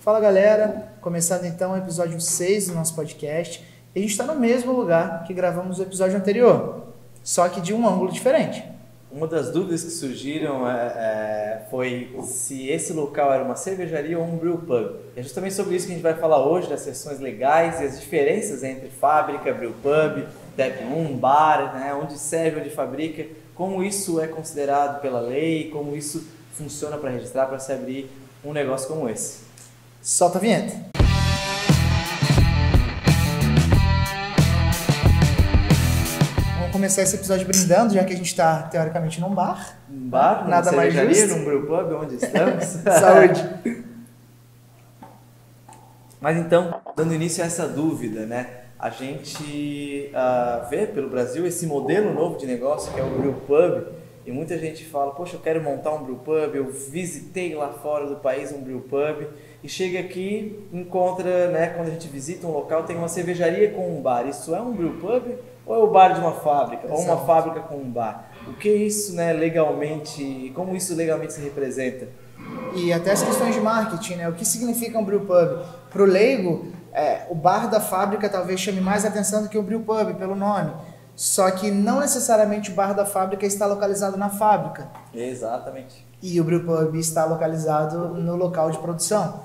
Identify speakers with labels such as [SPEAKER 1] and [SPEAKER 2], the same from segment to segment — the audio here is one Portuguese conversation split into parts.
[SPEAKER 1] Fala galera, começando então o episódio 6 do nosso podcast. A gente está no mesmo lugar que gravamos o episódio anterior, só que de um ângulo diferente.
[SPEAKER 2] Uma das dúvidas que surgiram é, é, foi se esse local era uma cervejaria ou um brew pub. É justamente sobre isso que a gente vai falar hoje, das sessões legais e as diferenças entre fábrica, brew pub, tap room, bar, né, onde serve, onde fabrica, como isso é considerado pela lei, como isso funciona para registrar, para se abrir um negócio como esse.
[SPEAKER 1] Solta a vinheta. começar esse episódio brindando, já que a gente está teoricamente num bar.
[SPEAKER 2] Um bar, numa nada mais justo. num brew pub, onde estamos.
[SPEAKER 1] Saúde.
[SPEAKER 2] Mas então, dando início a essa dúvida, né? A gente uh, vê pelo Brasil esse modelo novo de negócio que é o brew pub e muita gente fala, poxa, eu quero montar um brew pub, eu visitei lá fora do país um brew pub e chega aqui, encontra, né, quando a gente visita um local, tem uma cervejaria com um bar. Isso é um brew pub ou é o bar de uma fábrica, Exato. ou uma fábrica com um bar? O que isso, né, legalmente, como isso legalmente se representa?
[SPEAKER 1] E até as questões de marketing, né? O que significa um brew pub? Para o leigo, é, o bar da fábrica talvez chame mais atenção do que o brew pub, pelo nome. Só que não necessariamente o bar da fábrica está localizado na fábrica.
[SPEAKER 2] Exatamente.
[SPEAKER 1] E o brew pub está localizado no local de produção.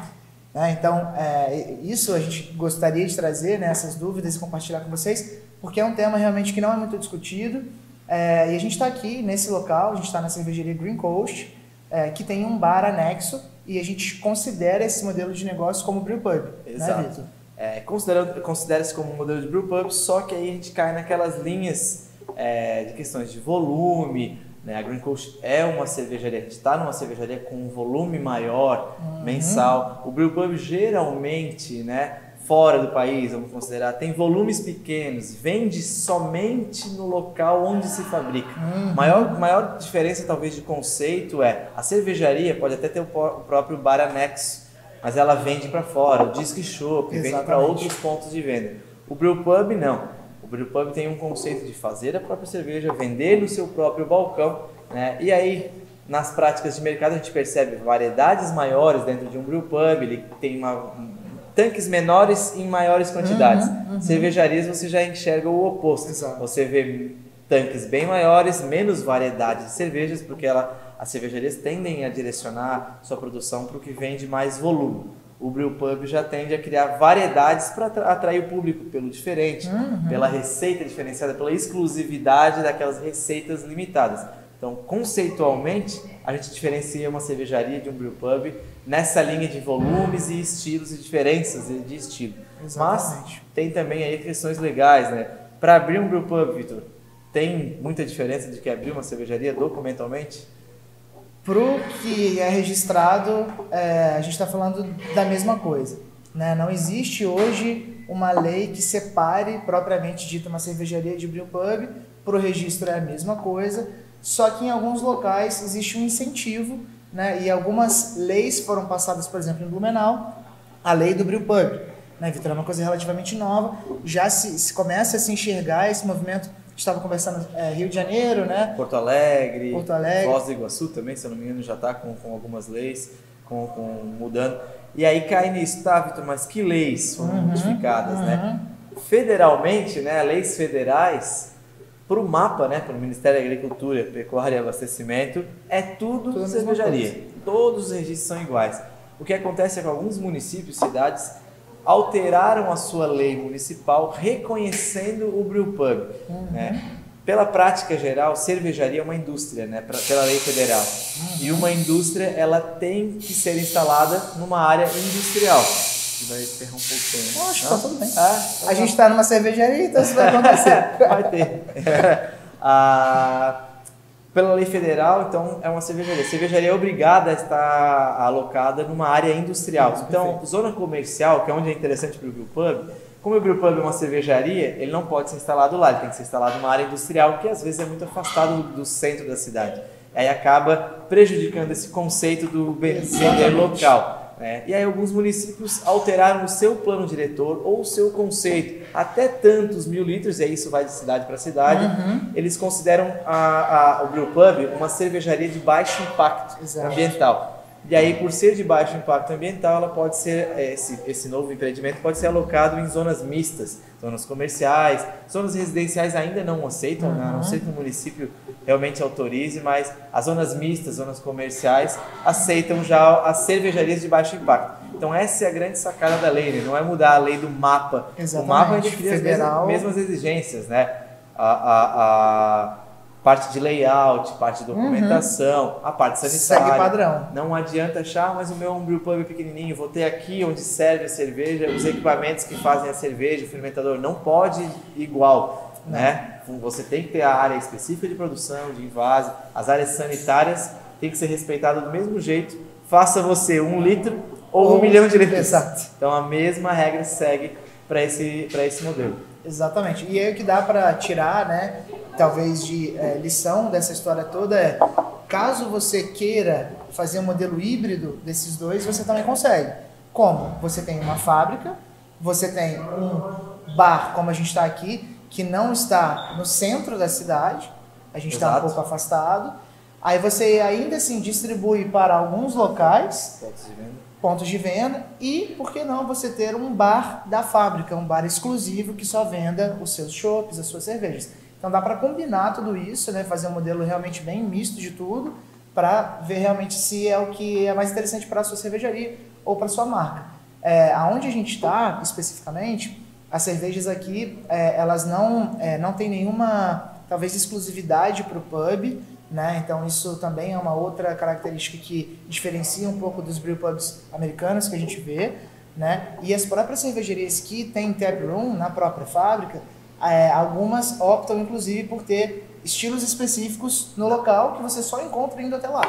[SPEAKER 1] Né? Então, é, isso a gente gostaria de trazer, né, essas dúvidas e compartilhar com vocês, porque é um tema realmente que não é muito discutido. É, e a gente está aqui nesse local, a gente está na cervejaria Green Coast, é, que tem um bar anexo e a gente considera esse modelo de negócio como brewpub. Né,
[SPEAKER 2] Exato. Né, Vitor? É, considera-se como um modelo de brewpub, só que aí a gente cai naquelas linhas é, de questões de volume. Né? A Green Coast é uma cervejaria, a gente está numa cervejaria com um volume maior uhum. mensal. O brewpub geralmente, né, fora do país, vamos considerar, tem volumes pequenos, vende somente no local onde se fabrica. Uhum. Maior, maior diferença, talvez, de conceito é a cervejaria pode até ter o próprio bar anexo, mas ela vende para fora, o disc shop, vende para outros pontos de venda. O brewpub não. O brewpub tem um conceito de fazer a própria cerveja, vender no seu próprio balcão, né? E aí nas práticas de mercado a gente percebe variedades maiores dentro de um brewpub, ele tem uma tanques menores em maiores quantidades. Uhum, uhum. Cervejarias você já enxerga o oposto. Exato. Você vê tanques bem maiores, menos variedade de cervejas, porque ela, as cervejarias tendem a direcionar sua produção para o que vende mais volume. O brewpub já tende a criar variedades para atrair o público pelo diferente, uhum. pela receita diferenciada, pela exclusividade daquelas receitas limitadas. Então, conceitualmente, a gente diferencia uma cervejaria de um brewpub nessa linha de volumes e estilos e diferenças de estilo. Exatamente. Mas tem também aí questões legais, né? Para abrir um brewpub, Vitor, tem muita diferença de que abrir uma cervejaria documentalmente?
[SPEAKER 1] Pro que é registrado, é, a gente está falando da mesma coisa. Né? Não existe hoje uma lei que separe propriamente dita uma cervejaria de brewpub. Para o registro é a mesma coisa, só que em alguns locais existe um incentivo né? E algumas leis foram passadas, por exemplo, em Blumenau, a lei do brewpub, né, Vitor? É uma coisa relativamente nova, já se, se começa a se enxergar esse movimento estava conversando é, Rio de Janeiro, né?
[SPEAKER 2] Porto Alegre,
[SPEAKER 1] Porto Alegre,
[SPEAKER 2] Foz do Iguaçu também, se eu não me engano, já está com, com algumas leis, com, com, mudando. E aí cai nisso, tá, Vitor? Mas que leis foram uhum, modificadas, né? uhum. né? Federalmente, né? Leis federais para o mapa, né, para o Ministério da Agricultura, Pecuária e Abastecimento, é tudo, tudo cervejaria. Todos os registros são iguais. O que acontece é que alguns municípios, cidades, alteraram a sua lei municipal reconhecendo o brewpub. Uhum. Né? Pela prática geral, cervejaria é uma indústria, né, pra, pela lei federal. Uhum. E uma indústria, ela tem que ser instalada numa área industrial que vai ferrar um pouquinho.
[SPEAKER 1] Acho que tá tudo bem. Ah, a gente está numa cervejaria, então isso vai acontecer.
[SPEAKER 2] vai ter. ah, pela lei federal, então é uma cervejaria. A cervejaria é obrigada a estar alocada numa área industrial. Então, zona comercial, que é onde é interessante para o Brewpub, como o Brewpub é uma cervejaria, ele não pode ser instalado lá, ele tem que ser instalado numa área industrial, que às vezes é muito afastado do, do centro da cidade. Aí acaba prejudicando esse conceito do vender local. É, e aí alguns municípios alteraram o seu plano diretor ou o seu conceito. Até tantos mil litros, e aí isso vai de cidade para cidade, uhum. eles consideram a, a, o brewpub uma cervejaria de baixo impacto Exato. ambiental. E aí, por ser de baixo impacto ambiental, ela pode ser esse, esse novo empreendimento pode ser alocado em zonas mistas, zonas comerciais, zonas residenciais ainda não aceitam, uhum. né? a não ser que o município realmente autorize, mas as zonas mistas, zonas comerciais aceitam já as cervejarias de baixo impacto. Então essa é a grande sacada da lei, né? não é mudar a lei do mapa.
[SPEAKER 1] Exatamente.
[SPEAKER 2] O mapa é definir as mesmas, mesmas exigências, né? a, a, a parte de layout, parte de documentação, uhum. a parte sanitária.
[SPEAKER 1] Segue padrão.
[SPEAKER 2] Não adianta achar, ah, mas o meu brew pub é pequenininho, vou ter aqui onde serve a cerveja, os equipamentos que fazem a cerveja, o fermentador, não pode igual, não. né? Você tem que ter a área específica de produção, de invase, as áreas sanitárias tem que ser respeitadas do mesmo jeito, faça você um litro ou, ou um milhão de litros.
[SPEAKER 1] Exato.
[SPEAKER 2] Então a mesma regra segue para esse, esse modelo.
[SPEAKER 1] Exatamente. E aí o que dá para tirar, né, talvez de é, lição dessa história toda é, caso você queira fazer um modelo híbrido desses dois, você também consegue. Como? Você tem uma fábrica, você tem um bar, como a gente está aqui, que não está no centro da cidade, a gente está um pouco afastado. Aí você ainda assim distribui para alguns locais,
[SPEAKER 2] pontos de venda,
[SPEAKER 1] pontos de venda e, por que não, você ter um bar da fábrica, um bar exclusivo que só venda os seus chopps, as suas cervejas. Então dá para combinar tudo isso, né? fazer um modelo realmente bem misto de tudo, para ver realmente se é o que é mais interessante para a sua cervejaria ou para a sua marca. É, aonde a gente está especificamente, as cervejas aqui é, elas não é, não tem nenhuma talvez exclusividade para o pub, né? Então isso também é uma outra característica que diferencia um pouco dos brew pubs americanos que a gente vê, né? E as próprias cervejarias que têm tap room na própria fábrica é, algumas optam, inclusive, por ter estilos específicos no local que você só encontra indo até lá.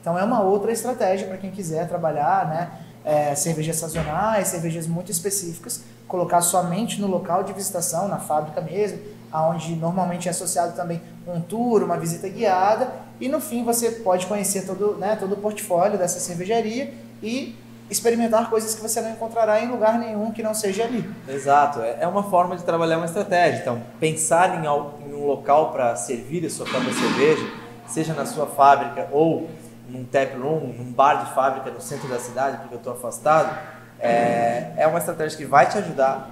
[SPEAKER 1] Então é uma outra estratégia para quem quiser trabalhar, né? É, cervejas sazonais, cervejas muito específicas, colocar somente no local de visitação, na fábrica mesmo, aonde normalmente é associado também um tour, uma visita guiada, e no fim você pode conhecer todo, né, todo o portfólio dessa cervejaria e experimentar coisas que você não encontrará em lugar nenhum que não seja ali.
[SPEAKER 2] Exato, é, é uma forma de trabalhar uma estratégia. Então, pensar em, um local para servir a sua própria cerveja, seja na sua fábrica ou num tap room, num bar de fábrica no centro da cidade, porque eu estou afastado, é, é uma estratégia que vai te ajudar.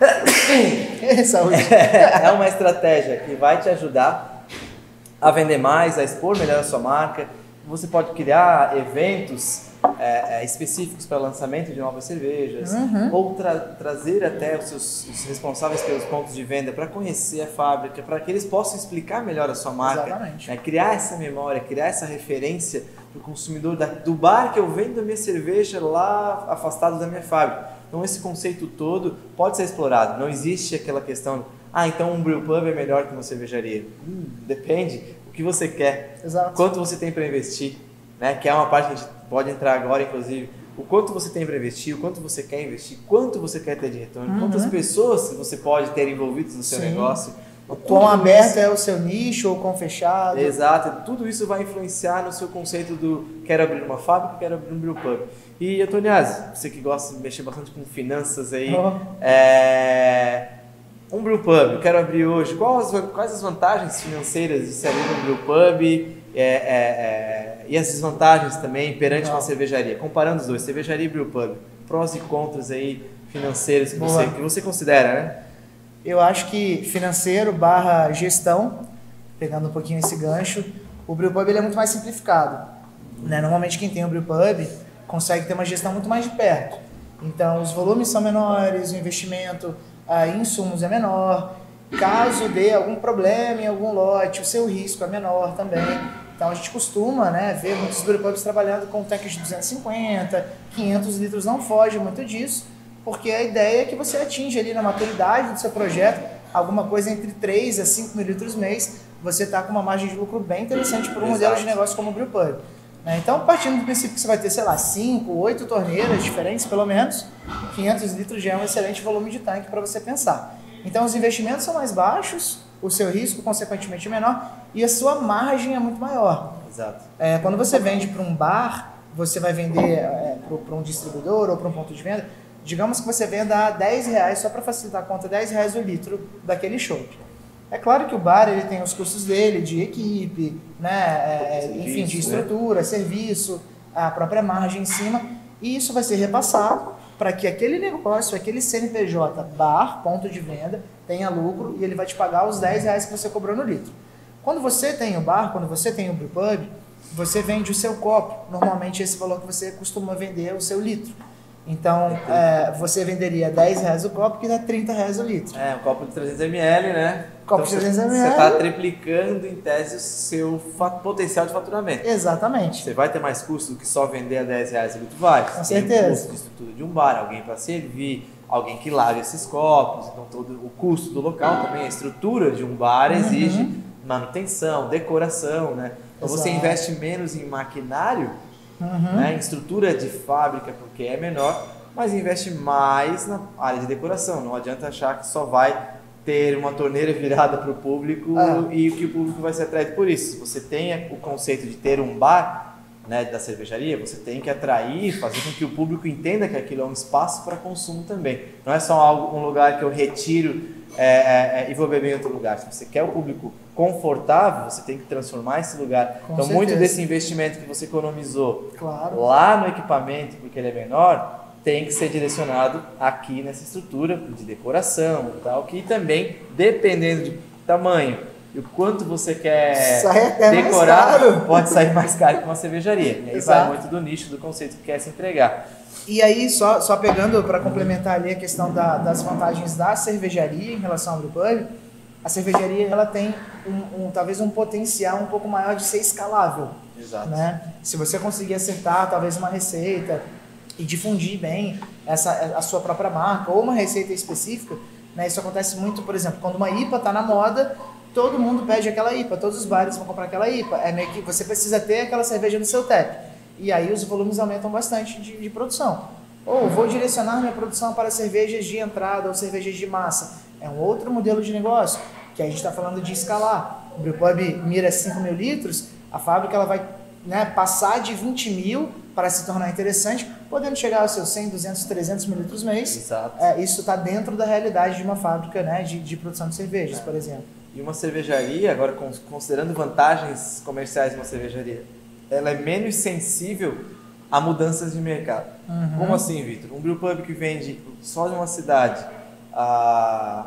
[SPEAKER 1] Saúde.
[SPEAKER 2] É, é uma estratégia que vai te ajudar a vender mais, a expor melhor a sua marca. Você pode criar eventos é, é, específicos para lançamento de novas cervejas, uhum. ou tra trazer até os seus os responsáveis pelos pontos de venda para conhecer a fábrica, para que eles possam explicar melhor a sua marca, né? criar essa memória, criar essa referência para o consumidor da, do bar que eu vendo a minha cerveja lá afastado da minha fábrica. Então esse conceito todo pode ser explorado. Não existe aquela questão, ah, então um brew pub é melhor que uma cervejaria. Hum, depende. O que você quer?
[SPEAKER 1] Exato.
[SPEAKER 2] Quanto você tem para investir? Né? Que é uma parte que a gente pode entrar agora, inclusive, o quanto você tem para investir, o quanto você quer investir, quanto você quer ter de retorno, uhum. quantas pessoas você pode ter envolvidas no seu Sim. negócio.
[SPEAKER 1] O quão aberto é o seu nicho ou quão fechado.
[SPEAKER 2] Exato, tudo isso vai influenciar no seu conceito do quero abrir uma fábrica, quero abrir um brew pub. E Antoniazzi, você que gosta de mexer bastante com finanças aí, oh. é... um brew pub, quero abrir hoje, quais as, quais as vantagens financeiras de se abrir um brew pub? É, é, é, e as desvantagens também perante uma cervejaria, comparando os dois, cervejaria e brewpub, prós e contras aí financeiros que, você, que você considera, né?
[SPEAKER 1] Eu acho que financeiro barra gestão, pegando um pouquinho esse gancho, o brewpub ele é muito mais simplificado. Né? Normalmente quem tem o brewpub consegue ter uma gestão muito mais de perto. Então os volumes são menores, o investimento em insumos é menor, caso dê algum problema em algum lote, o seu risco é menor também. Então a gente costuma né, ver muitos brewpubs trabalhando com tanques de 250, 500 litros, não foge muito disso, porque a ideia é que você atinja ali na maturidade do seu projeto alguma coisa entre 3 a 5 mil litros mês, você está com uma margem de lucro bem interessante para um modelo de negócio como o brewpub. Né? Então, partindo do princípio que você vai ter, sei lá, 5, 8 torneiras diferentes, pelo menos, 500 litros já é um excelente volume de tanque para você pensar. Então, os investimentos são mais baixos, o seu risco, consequentemente, é menor e a sua margem é muito maior.
[SPEAKER 2] Exato.
[SPEAKER 1] É, quando você vende para um bar, você vai vender é, para um distribuidor ou para um ponto de venda, digamos que você venda a 10 reais, só para facilitar a conta, 10 reais o litro daquele chopp. É claro que o bar ele tem os custos dele, de equipe, né, é, enfim, de né? estrutura, né? serviço, a própria margem em cima, e isso vai ser repassado para que aquele negócio, aquele CNPJ bar, ponto de venda, tenha lucro e ele vai te pagar os 10 reais que você cobrou no litro. Quando você tem o bar, quando você tem o brewpub, você vende o seu copo, normalmente esse valor que você costuma vender o seu litro. Então, é, você venderia 10 reais o copo, que dá 30 reais o litro.
[SPEAKER 2] É, um copo de 300 ml, né?
[SPEAKER 1] Copo
[SPEAKER 2] então,
[SPEAKER 1] de 300
[SPEAKER 2] Você
[SPEAKER 1] ml.
[SPEAKER 2] está triplicando, em tese, o seu potencial de faturamento.
[SPEAKER 1] Exatamente.
[SPEAKER 2] Você vai ter mais custo do que só vender a 10 reais o litro? Vai.
[SPEAKER 1] Com
[SPEAKER 2] Você tem
[SPEAKER 1] certeza.
[SPEAKER 2] custo de estrutura de um bar, alguém para servir, alguém que lave esses copos. Então, todo o custo do local também, a estrutura de um bar exige manutenção, decoração, né? Então, você
[SPEAKER 1] Exato.
[SPEAKER 2] investe menos em maquinário,
[SPEAKER 1] Uhum.
[SPEAKER 2] né, em estrutura de fábrica, porque é menor, mas investe mais na área de decoração. Não adianta achar que só vai ter uma torneira virada para o público
[SPEAKER 1] Ah.
[SPEAKER 2] e que o público vai ser atraído por isso. Se você tem o conceito de ter um bar né, da cervejaria, você tem que atrair, fazer com que o público entenda que aquilo é um espaço para consumo também. Não é só um lugar que eu retiro é, é, é, e vou beber em outro lugar. Se você quer o público confortável, você tem que transformar esse lugar.
[SPEAKER 1] Com
[SPEAKER 2] então, muito
[SPEAKER 1] certeza.
[SPEAKER 2] desse investimento que você economizou
[SPEAKER 1] Claro.
[SPEAKER 2] lá no equipamento, porque ele é menor, tem que ser direcionado aqui nessa estrutura de decoração e tal, que também, dependendo do tamanho e o quanto você quer decorar, pode sair mais caro que uma cervejaria. E aí
[SPEAKER 1] Exato.
[SPEAKER 2] vai muito do nicho, do conceito que quer se entregar.
[SPEAKER 1] E aí, só, só pegando para complementar ali a questão da- das vantagens da cervejaria em relação ao brewpub, a cervejaria ela tem um, um- talvez um potencial um pouco maior de ser escalável.
[SPEAKER 2] Exato.
[SPEAKER 1] né? Se você conseguir acertar talvez uma receita e difundir bem essa a sua própria marca ou uma receita específica, né? Isso acontece muito, por exemplo, quando uma IPA está na moda, todo mundo pede aquela IPA, todos os bares vão comprar aquela IPA. É meio que você precisa ter aquela cerveja no seu tap. E aí os volumes aumentam bastante de, de produção. Ou vou direcionar minha produção para cervejas de entrada ou cervejas de massa. É um outro modelo de negócio, que a gente está falando de escalar. O Brewpub mira 5 mil litros, a fábrica ela vai né, passar de 20 mil para se tornar interessante, podendo chegar aos seus 100, 200, 300 mil litros mês.
[SPEAKER 2] Exato.
[SPEAKER 1] É, isso está dentro da realidade de uma fábrica né, de, de produção de cervejas, por exemplo.
[SPEAKER 2] E uma cervejaria, agora con- considerando vantagens comerciais de uma cervejaria, ela é menos sensível a mudanças de mercado.
[SPEAKER 1] Uhum.
[SPEAKER 2] Como assim, Vitor? Um brewpub que vende só de uma cidade a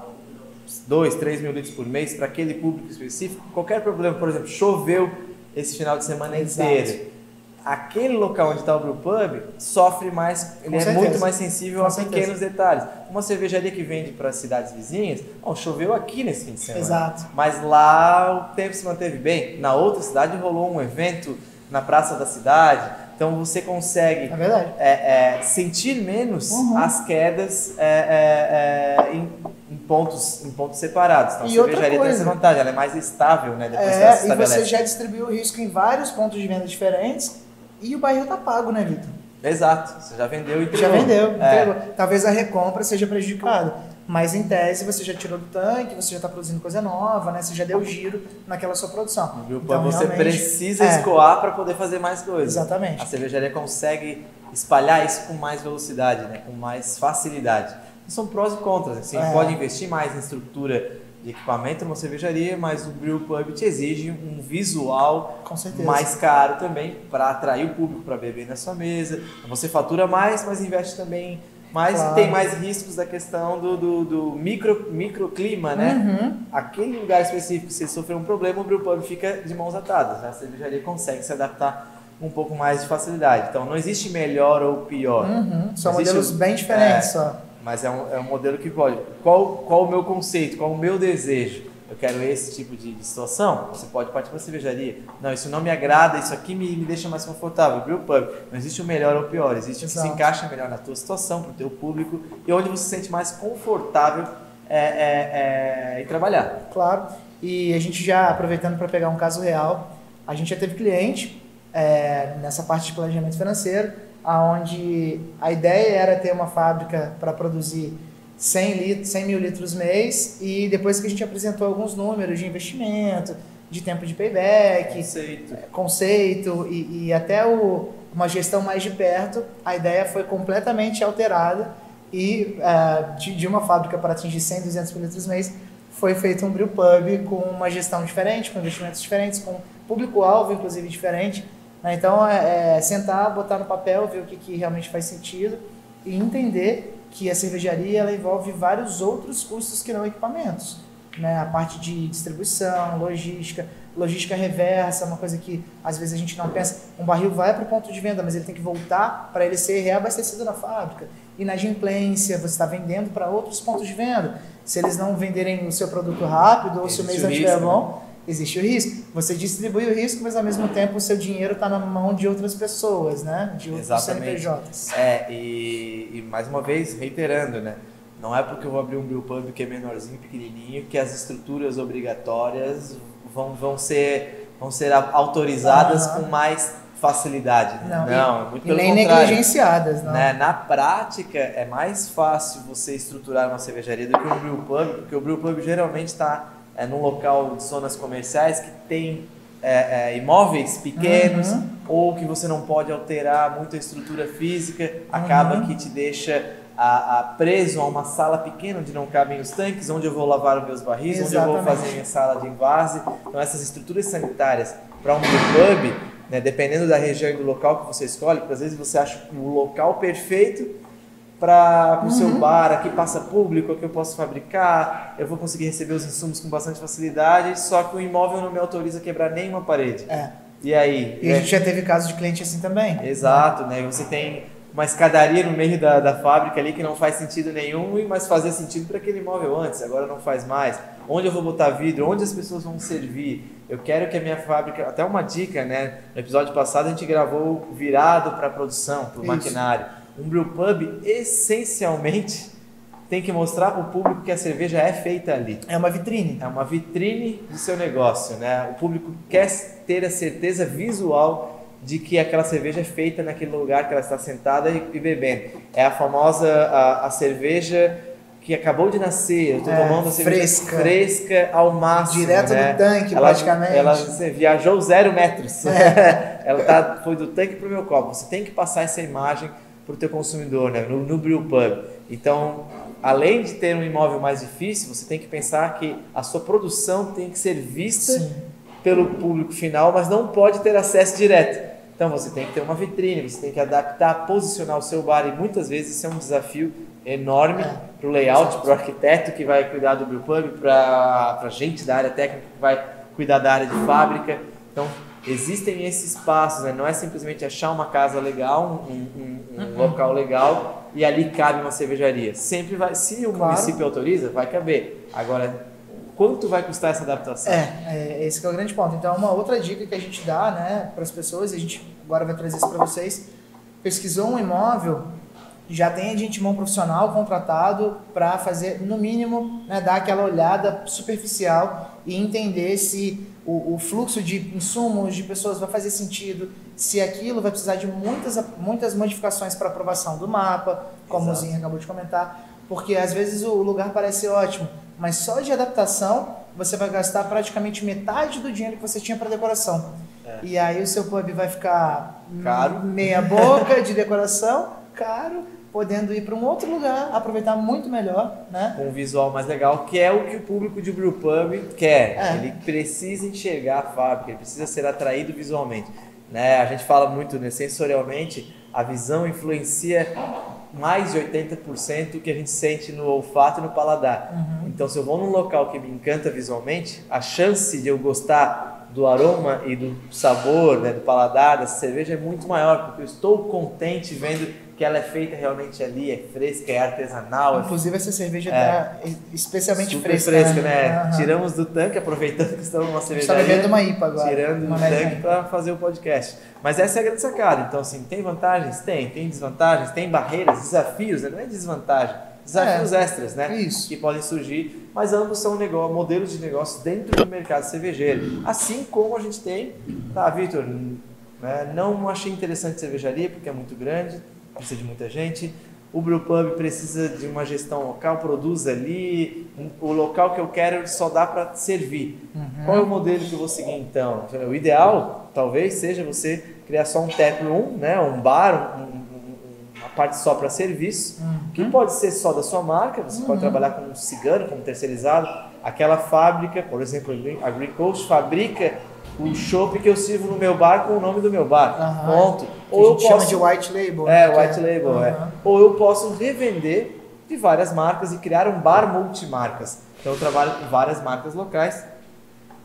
[SPEAKER 2] 2, 3 mil litros por mês para aquele público específico, qualquer problema, por exemplo, choveu esse final de semana
[SPEAKER 1] Exato.
[SPEAKER 2] inteiro. Aquele local onde está o brewpub sofre mais, ele é
[SPEAKER 1] certeza.
[SPEAKER 2] muito mais sensível
[SPEAKER 1] Com
[SPEAKER 2] a
[SPEAKER 1] certeza.
[SPEAKER 2] pequenos detalhes. Uma cervejaria que vende para cidades vizinhas, ó, choveu aqui nesse fim de semana.
[SPEAKER 1] Exato.
[SPEAKER 2] Mas lá o tempo se manteve bem. Na outra cidade rolou um evento na praça da cidade. Então você consegue
[SPEAKER 1] É
[SPEAKER 2] é, é, sentir menos
[SPEAKER 1] Uhum.
[SPEAKER 2] as quedas é, é, é, em, em pontos, em pontos separados. Então
[SPEAKER 1] E
[SPEAKER 2] a cervejaria tem essa vantagem, ela é mais estável né, depois que ela
[SPEAKER 1] É,
[SPEAKER 2] se
[SPEAKER 1] e você já distribuiu o risco em vários pontos de venda diferentes e o barril tá pago, né, Vitor?
[SPEAKER 2] Exato, você já vendeu e entregou.
[SPEAKER 1] Já vendeu,
[SPEAKER 2] É.
[SPEAKER 1] entregou. Talvez a recompra seja prejudicada, mas em tese você já tirou do tanque, você já está produzindo coisa nova, né? Você já deu giro naquela sua produção.
[SPEAKER 2] Grupo
[SPEAKER 1] Então,
[SPEAKER 2] você precisa
[SPEAKER 1] é,
[SPEAKER 2] escoar para poder fazer mais coisas.
[SPEAKER 1] Exatamente.
[SPEAKER 2] A cervejaria consegue espalhar isso com mais velocidade, né? com mais facilidade. São prós e contras. Assim,
[SPEAKER 1] É.
[SPEAKER 2] pode investir mais em estrutura de equipamento numa cervejaria, mas o brew pub te exige um visual mais caro também para atrair o público para beber na sua mesa. Você fatura mais, mas investe também mais
[SPEAKER 1] Claro.
[SPEAKER 2] tem mais riscos da questão do, do, do micro, microclima, né?
[SPEAKER 1] Uhum.
[SPEAKER 2] aquele lugar específico, se sofrer um problema, o brewpub fica de mãos atadas. né? A cervejaria consegue se adaptar um pouco mais de facilidade. Então, não existe melhor ou pior,
[SPEAKER 1] Uhum. São
[SPEAKER 2] Existe
[SPEAKER 1] modelos bem diferentes,
[SPEAKER 2] é.
[SPEAKER 1] só.
[SPEAKER 2] mas é um, é um modelo que pode. Qual, qual o meu conceito? Qual o meu desejo? Eu quero esse tipo de, de situação? Você pode partir para a cervejaria. Não, isso não me agrada, isso aqui me, me deixa mais confortável. Brewpub. Não existe o melhor ou o pior, existe o que se
[SPEAKER 1] Exato.
[SPEAKER 2] encaixa melhor na tua situação, para o teu público e onde você se sente mais confortável é, é, é, em trabalhar.
[SPEAKER 1] Claro. E a gente já, aproveitando para pegar um caso real, a gente já teve cliente é, nessa parte de planejamento financeiro, aonde a ideia era ter uma fábrica para produzir 100, lit 100 mil litros mês e depois que a gente apresentou alguns números de investimento, de tempo de payback,
[SPEAKER 2] Conceito.
[SPEAKER 1] conceito e, e até o, uma gestão mais de perto, a ideia foi completamente alterada e eh, de, de uma fábrica para atingir 100, 200 mil litros mês foi feito um brew pub com uma gestão diferente, com investimentos diferentes, com público-alvo inclusive diferente Né? Então, é, é, sentar, botar no papel, ver o que, que realmente faz sentido e entender que a cervejaria ela envolve vários outros custos que não equipamentos. Né? A parte de distribuição, logística, logística reversa, uma coisa que às vezes a gente não pensa. Um barril vai para o ponto de venda, mas ele tem que voltar para ele ser reabastecido na fábrica. Inadimplência, você está vendendo para outros pontos de venda. Se eles não venderem o seu produto rápido ou se o mês não estiver bom, existe o risco. Você distribui o risco, mas ao mesmo tempo o seu dinheiro está na mão de outras pessoas, né? De outros Exatamente. CNPJs.
[SPEAKER 2] É, e, e, mais uma vez, reiterando, né? Não é porque eu vou abrir um brewpub que é menorzinho, pequenininho, que as estruturas obrigatórias vão, vão, ser, vão ser autorizadas com mais facilidade.
[SPEAKER 1] Não, não e, muito e nem contrário. negligenciadas. Não.
[SPEAKER 2] Né? Na prática, é mais fácil você estruturar uma cervejaria do que um brewpub, porque o brewpub geralmente está é, num local de zonas comerciais que tem é, é, imóveis pequenos uhum. ou que você não pode alterar muito a estrutura física, acaba uhum. que te deixa a, a, preso a uma sala pequena onde não cabem os tanques, onde eu vou lavar os meus barris, Exatamente. onde eu vou fazer minha sala de envase. Então essas estruturas sanitárias para um pub, né, dependendo da região e do local que você escolhe, porque às vezes você acha o local perfeito para o uhum. seu bar, aqui passa público, aqui eu posso fabricar, eu vou conseguir receber os insumos com bastante facilidade, só que o imóvel não me autoriza a quebrar nenhuma parede.
[SPEAKER 1] É.
[SPEAKER 2] E aí?
[SPEAKER 1] E a gente já teve casos de cliente assim também.
[SPEAKER 2] Exato, né? Você tem uma escadaria no meio da, da fábrica ali que não faz sentido nenhum, mas fazia sentido para aquele imóvel antes, agora não faz mais. Onde eu vou botar vidro? Onde as pessoas vão servir? Eu quero que a minha fábrica, até uma dica, né? No episódio passado a gente gravou virado para produção, para o maquinário um brewpub essencialmente tem que mostrar para o público que a cerveja é feita ali.
[SPEAKER 1] É uma vitrine.
[SPEAKER 2] É uma vitrine do seu negócio, né? O público quer ter a certeza visual de que aquela cerveja é feita naquele lugar que ela está sentada e, bebendo. É a famosa a, a, cerveja que acabou de nascer. Eu estou é, tomando a cerveja fresca. fresca ao máximo.
[SPEAKER 1] Direto
[SPEAKER 2] né?
[SPEAKER 1] do tanque, ela, praticamente.
[SPEAKER 2] Ela viajou zero metros. É. ela tá, foi do tanque para o meu copo. Você tem que passar essa imagem para o teu consumidor, né? no, no brew pub. Então, além de ter um imóvel mais difícil, você tem que pensar que a sua produção tem que ser vista Sim. pelo público final, mas não pode ter acesso direto. Então você tem que ter uma vitrine, você tem que adaptar, posicionar o seu bar e muitas vezes isso é um desafio enorme é. para o layout, para o arquiteto que vai cuidar do brew pub, para a gente da área técnica que vai cuidar da área de fábrica. Então existem esses passos, né? não é simplesmente achar uma casa legal, um, um, um uhum. local legal e ali cabe uma cervejaria. Sempre vai, se o claro. município autoriza, vai caber. Agora, quanto vai custar essa adaptação?
[SPEAKER 1] É, é esse é o grande ponto. Então, uma outra dica que a gente dá, né, para as pessoas, e a gente agora vai trazer isso para vocês, pesquisou um imóvel, já tem de mão profissional contratado para fazer, no mínimo, né, dar aquela olhada superficial e entender se o, o, fluxo de insumos, de pessoas vai fazer sentido, se aquilo vai precisar de muitas, muitas modificações para aprovação do mapa, como Exato. o Zinho acabou de comentar, porque às vezes o lugar parece ótimo, mas só de adaptação você vai gastar praticamente metade do dinheiro que você tinha para decoração. É. E aí o seu pub vai ficar
[SPEAKER 2] caro,
[SPEAKER 1] meia boca de decoração, caro, podendo ir para um outro lugar, aproveitar muito melhor, né?
[SPEAKER 2] Com um visual mais legal, que é o que o público de brewpub quer. É. Ele precisa enxergar a fábrica, ele precisa ser atraído visualmente. Né? A gente fala muito né, sensorialmente, a visão influencia mais de 80% do que a gente sente no olfato e no paladar. Uhum. Então, se eu vou num local que me encanta visualmente, a chance de eu gostar do aroma e do sabor, né, do paladar dessa cerveja é muito maior, porque eu estou contente vendo que ela é feita realmente ali, é fresca, é artesanal.
[SPEAKER 1] Inclusive essa cerveja está é, especialmente
[SPEAKER 2] super
[SPEAKER 1] fresca.
[SPEAKER 2] fresca, né? Uhum. Tiramos do tanque, aproveitando que estamos numa cerveja.
[SPEAKER 1] Está bebendo uma IPA agora.
[SPEAKER 2] Tirando do tanque para fazer o podcast. Mas essa é a grande sacada. Então, assim, tem vantagens? Tem. Tem desvantagens? Tem barreiras, desafios, né? não é desvantagem. Desafios é, extras, né?
[SPEAKER 1] Isso.
[SPEAKER 2] Que podem surgir, mas ambos são negócio, modelos de negócio dentro do mercado cervejeiro. Assim como a gente tem, tá, Vitor? Né? Não achei interessante cervejaria porque é muito grande, precisa de muita gente. O Brewpub precisa de uma gestão local, produz ali. O local que eu quero só dá para servir. Uhum. Qual é o modelo que eu vou seguir então? O ideal, talvez, seja você criar só um tap room, né? um bar, um, uma parte só para serviço, uhum. que pode ser só da sua marca. Você uhum. pode trabalhar como cigano, como terceirizado. Aquela fábrica, por exemplo, a Green Coast fabrica o chopp que eu sirvo no meu bar com o nome do meu bar. Ponto. Ou
[SPEAKER 1] a
[SPEAKER 2] eu
[SPEAKER 1] gente chama
[SPEAKER 2] posso
[SPEAKER 1] de white label.
[SPEAKER 2] é,
[SPEAKER 1] né,
[SPEAKER 2] white label, é.
[SPEAKER 1] Aham.
[SPEAKER 2] Ou eu posso revender de várias marcas e criar um bar multimarcas. Então eu trabalho com várias marcas locais,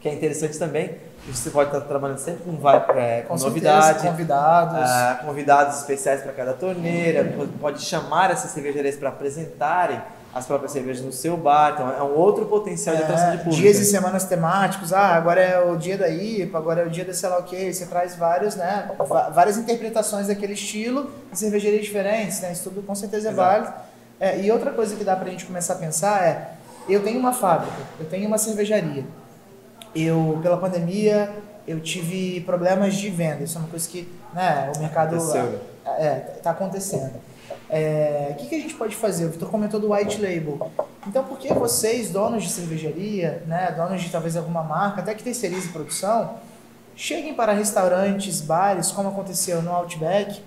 [SPEAKER 2] que é interessante também. Você pode estar trabalhando sempre com, é, com,
[SPEAKER 1] Com
[SPEAKER 2] novidade,
[SPEAKER 1] certeza, convidados.
[SPEAKER 2] ah, convidados especiais para cada torneira, pode- pode chamar essas cervejarias para apresentarem as próprias cervejas no seu bar. Então é um outro potencial de atração de
[SPEAKER 1] É,
[SPEAKER 2] público.
[SPEAKER 1] dias e semanas temáticos, ah, agora é o dia da IPA, agora é o dia da sei lá o que, você traz vários, né, várias interpretações daquele estilo em cervejarias diferentes, né, isso tudo com certeza é
[SPEAKER 2] Exato.
[SPEAKER 1] válido. É, e outra coisa que dá pra gente começar a pensar é, eu tenho uma fábrica, eu tenho uma cervejaria, eu, pela pandemia, eu tive problemas de venda, isso é uma coisa que, né, o mercado
[SPEAKER 2] Aconteceu, né?
[SPEAKER 1] é, tá acontecendo. É, o que, que a gente pode fazer? O Vitor comentou do white label. Então, por que vocês, donos de cervejaria, né, donos de talvez alguma marca, até que terceirize produção, cheguem para restaurantes, bares, como aconteceu no Outback,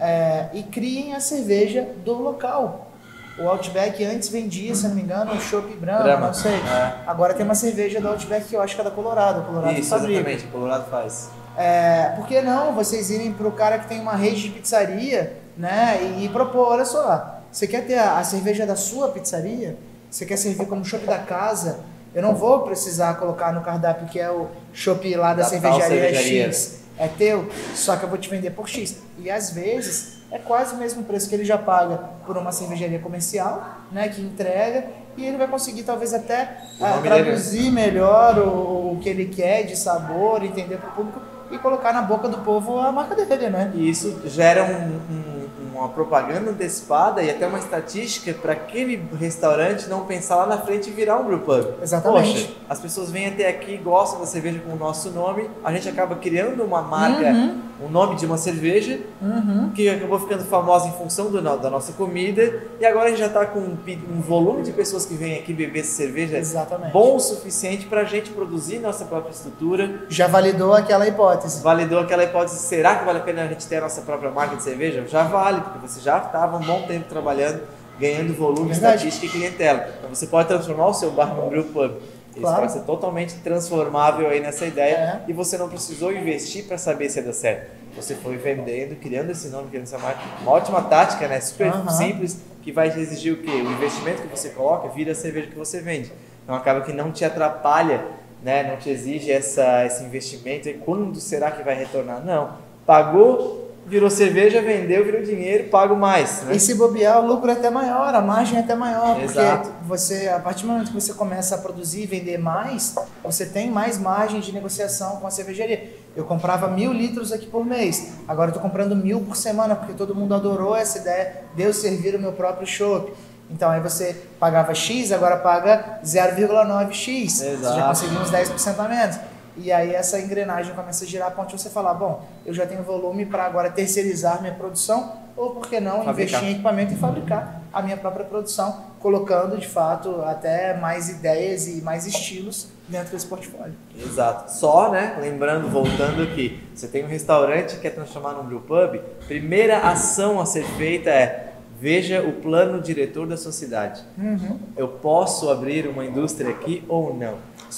[SPEAKER 1] é, e criem a cerveja do local. O Outback antes vendia, se não me engano, o Chopp Brahma, não sei.
[SPEAKER 2] é.
[SPEAKER 1] Agora tem uma cerveja do Outback que eu acho que é da Colorado. Colorado
[SPEAKER 2] Isso,
[SPEAKER 1] fabrica.
[SPEAKER 2] exatamente, o Colorado faz.
[SPEAKER 1] É, por que não vocês irem pro cara que tem uma rede de pizzaria, né? E, propor, olha só, você quer ter a, a cerveja da sua pizzaria? Você quer servir como chopp da casa? Eu não vou precisar colocar no cardápio que é o chopp lá da,
[SPEAKER 2] Da
[SPEAKER 1] cervejaria,
[SPEAKER 2] cervejaria.
[SPEAKER 1] X. É teu, só que eu vou te vender por X. E às vezes é quase o mesmo preço que ele já paga por uma cervejaria comercial, né? Que entrega, e ele vai conseguir talvez até ah,
[SPEAKER 2] né?
[SPEAKER 1] traduzir melhor o, o que ele quer de sabor, entender para o público e colocar na boca do povo a marca dele, né?
[SPEAKER 2] E isso gera um- um- uma propaganda antecipada e até uma estatística para aquele restaurante não pensar lá na frente e virar um brewpub.
[SPEAKER 1] Exatamente.
[SPEAKER 2] Poxa, as pessoas vêm até aqui, gostam da cerveja com o nosso nome, a gente acaba criando uma marca,
[SPEAKER 1] Uhum.
[SPEAKER 2] um nome de uma cerveja
[SPEAKER 1] Uhum.
[SPEAKER 2] que acabou ficando famosa em função do da nossa comida e agora a gente já está com um, um volume de pessoas que vêm aqui beber essa cerveja
[SPEAKER 1] Exatamente.
[SPEAKER 2] bom o suficiente para a gente produzir nossa própria estrutura
[SPEAKER 1] Já validou aquela hipótese.
[SPEAKER 2] validou aquela hipótese, será que vale a pena a gente ter a nossa própria marca de cerveja? Já vale, porque você já estava um bom tempo trabalhando, ganhando volume,
[SPEAKER 1] Verdade.
[SPEAKER 2] estatística e clientela. Então você pode transformar o seu bar num brew pub. Isso
[SPEAKER 1] Claro.
[SPEAKER 2] pode ser totalmente transformável aí nessa ideia
[SPEAKER 1] É.
[SPEAKER 2] e você não precisou investir para saber se ia dar certo. Você foi vendendo, criando esse nome, criando essa marca. Uma ótima tática, né? Super
[SPEAKER 1] Aham.
[SPEAKER 2] simples, que vai te exigir o quê? O investimento que você coloca vira a cerveja que você vende. Então acaba que não te atrapalha, né? Não te exige essa, esse investimento. E quando será que vai retornar? Não. Pagou, virou cerveja, vendeu, virou dinheiro, pago mais. Né?
[SPEAKER 1] E se bobear, o lucro é até maior, a margem é até maior,
[SPEAKER 2] Exato.
[SPEAKER 1] porque você, a partir do momento que você começa a produzir e vender mais, você tem mais margem de negociação com a cervejaria. Eu comprava mil litros aqui por mês, agora eu tô comprando mil por semana, porque todo mundo adorou essa ideia de eu servir o meu próprio chopp. Então aí você pagava X, agora paga 0,9X. Você já
[SPEAKER 2] Exato.
[SPEAKER 1] conseguiu uns 10% a menos. E aí essa engrenagem começa a girar a ponto de você falar, bom, eu já tenho volume para agora terceirizar minha produção, ou por que não
[SPEAKER 2] Fabricar.
[SPEAKER 1] investir em equipamento e fabricar a minha própria produção, colocando de fato até mais ideias e mais estilos dentro desse portfólio.
[SPEAKER 2] Exato. Só, né? Lembrando, voltando aqui, você tem um restaurante que quer transformar num brew pub, primeira ação a ser feita é veja o plano diretor da sua cidade.
[SPEAKER 1] Uhum.
[SPEAKER 2] Eu posso abrir uma indústria aqui ou não?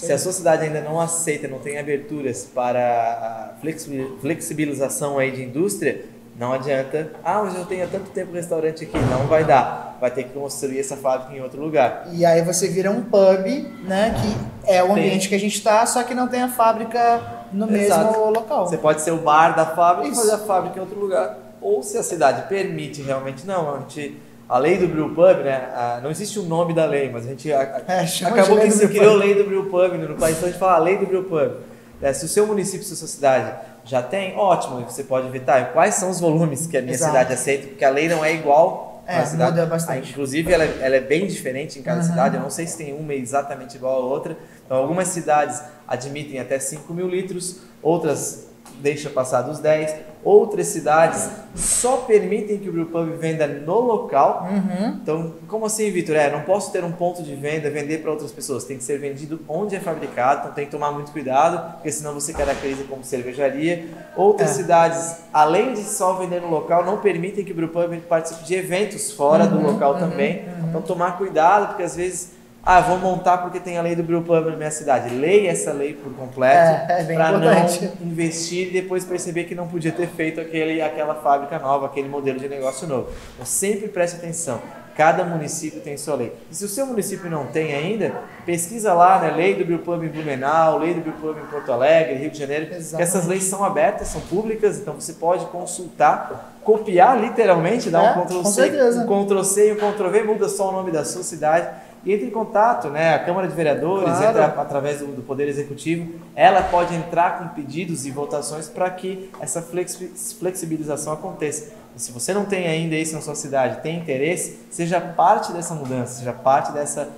[SPEAKER 2] Se a sociedade ainda não aceita, não tem aberturas para a flexi- flexibilização aí de indústria, não adianta. Ah, mas eu tenho tanto tempo restaurante aqui, não vai dar. Vai ter que construir essa fábrica em outro lugar.
[SPEAKER 1] E aí você vira um pub, né, que é o
[SPEAKER 2] Tem.
[SPEAKER 1] ambiente que a gente está, só que não tem a fábrica no
[SPEAKER 2] Exato.
[SPEAKER 1] mesmo local.
[SPEAKER 2] Você pode ser o bar da fábrica e fazer a fábrica em outro lugar. Ou se a cidade permite realmente, não. A, gente, a lei do brew pub, né? a- não existe um nome da lei, mas a gente a-
[SPEAKER 1] É,
[SPEAKER 2] acabou que se criou a lei do brew pub no país, então a gente fala a lei do brew pub. É, se o seu município, se a sua cidade já tem, ótimo, você pode ver, tá, quais são os volumes que a minha
[SPEAKER 1] Exato.
[SPEAKER 2] cidade aceita, porque a lei não é igual
[SPEAKER 1] É,
[SPEAKER 2] na cidade.
[SPEAKER 1] muda bastante.
[SPEAKER 2] Ah, Inclusive, ela, é- ela é bem diferente em cada
[SPEAKER 1] Uhum.
[SPEAKER 2] cidade, eu não sei se tem uma exatamente igual a outra. Então, algumas cidades admitem até 5 mil litros, outras deixam passar dos 10, outras cidades só permitem que o brewpub venda no local.
[SPEAKER 1] Uhum.
[SPEAKER 2] Então, como assim, Vitor? É, não posso ter um ponto de venda, vender para outras pessoas. Tem que ser vendido onde é fabricado, então tem que tomar muito cuidado, porque senão você caracteriza como cervejaria. Outras
[SPEAKER 1] É.
[SPEAKER 2] cidades, além de só vender no local, não permitem que o brewpub participe de eventos fora do
[SPEAKER 1] Uhum,
[SPEAKER 2] local
[SPEAKER 1] uhum,
[SPEAKER 2] também.
[SPEAKER 1] uhum.
[SPEAKER 2] Então, tomar cuidado, porque às vezes Ah, vou montar porque tem a lei do Brewpub na minha cidade. Leia essa lei por completo
[SPEAKER 1] É, é
[SPEAKER 2] para não investir e depois perceber que não podia ter feito aquele, aquela fábrica nova, aquele modelo de negócio novo. Então sempre preste atenção. Cada município tem sua lei. E se o seu município não tem ainda, pesquisa lá, né? Lei do Brewpub em Blumenau, Lei do Brewpub em Porto Alegre, Rio de Janeiro. essas leis são abertas, são públicas, então você pode consultar, copiar literalmente, dar
[SPEAKER 1] É,
[SPEAKER 2] um Ctrl
[SPEAKER 1] com
[SPEAKER 2] C,
[SPEAKER 1] certeza.
[SPEAKER 2] um Ctrl C e um Ctrl V, muda só o nome da sua cidade e entre em contato, né? A Câmara de Vereadores
[SPEAKER 1] Claro.
[SPEAKER 2] entra através do, do Poder Executivo, ela pode entrar com pedidos e votações para que essa flexi- flexibilização aconteça. E se você não tem ainda isso na sua cidade, tem interesse, seja parte dessa mudança, seja parte dessa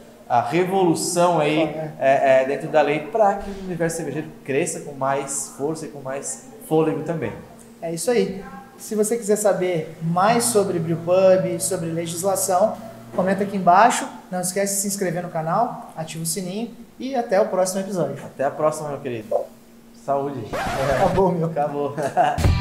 [SPEAKER 2] revolução aí é, é, dentro da lei para que o universo cervejeiro cresça com mais força e com mais fôlego também.
[SPEAKER 1] É isso aí. Se você quiser saber mais sobre Brewpub, sobre legislação, comenta aqui embaixo. Não esquece de se inscrever no canal, ativa o sininho e até o próximo episódio.
[SPEAKER 2] Até a próxima, meu querido. Saúde.
[SPEAKER 1] Acabou, meu.
[SPEAKER 2] Acabou.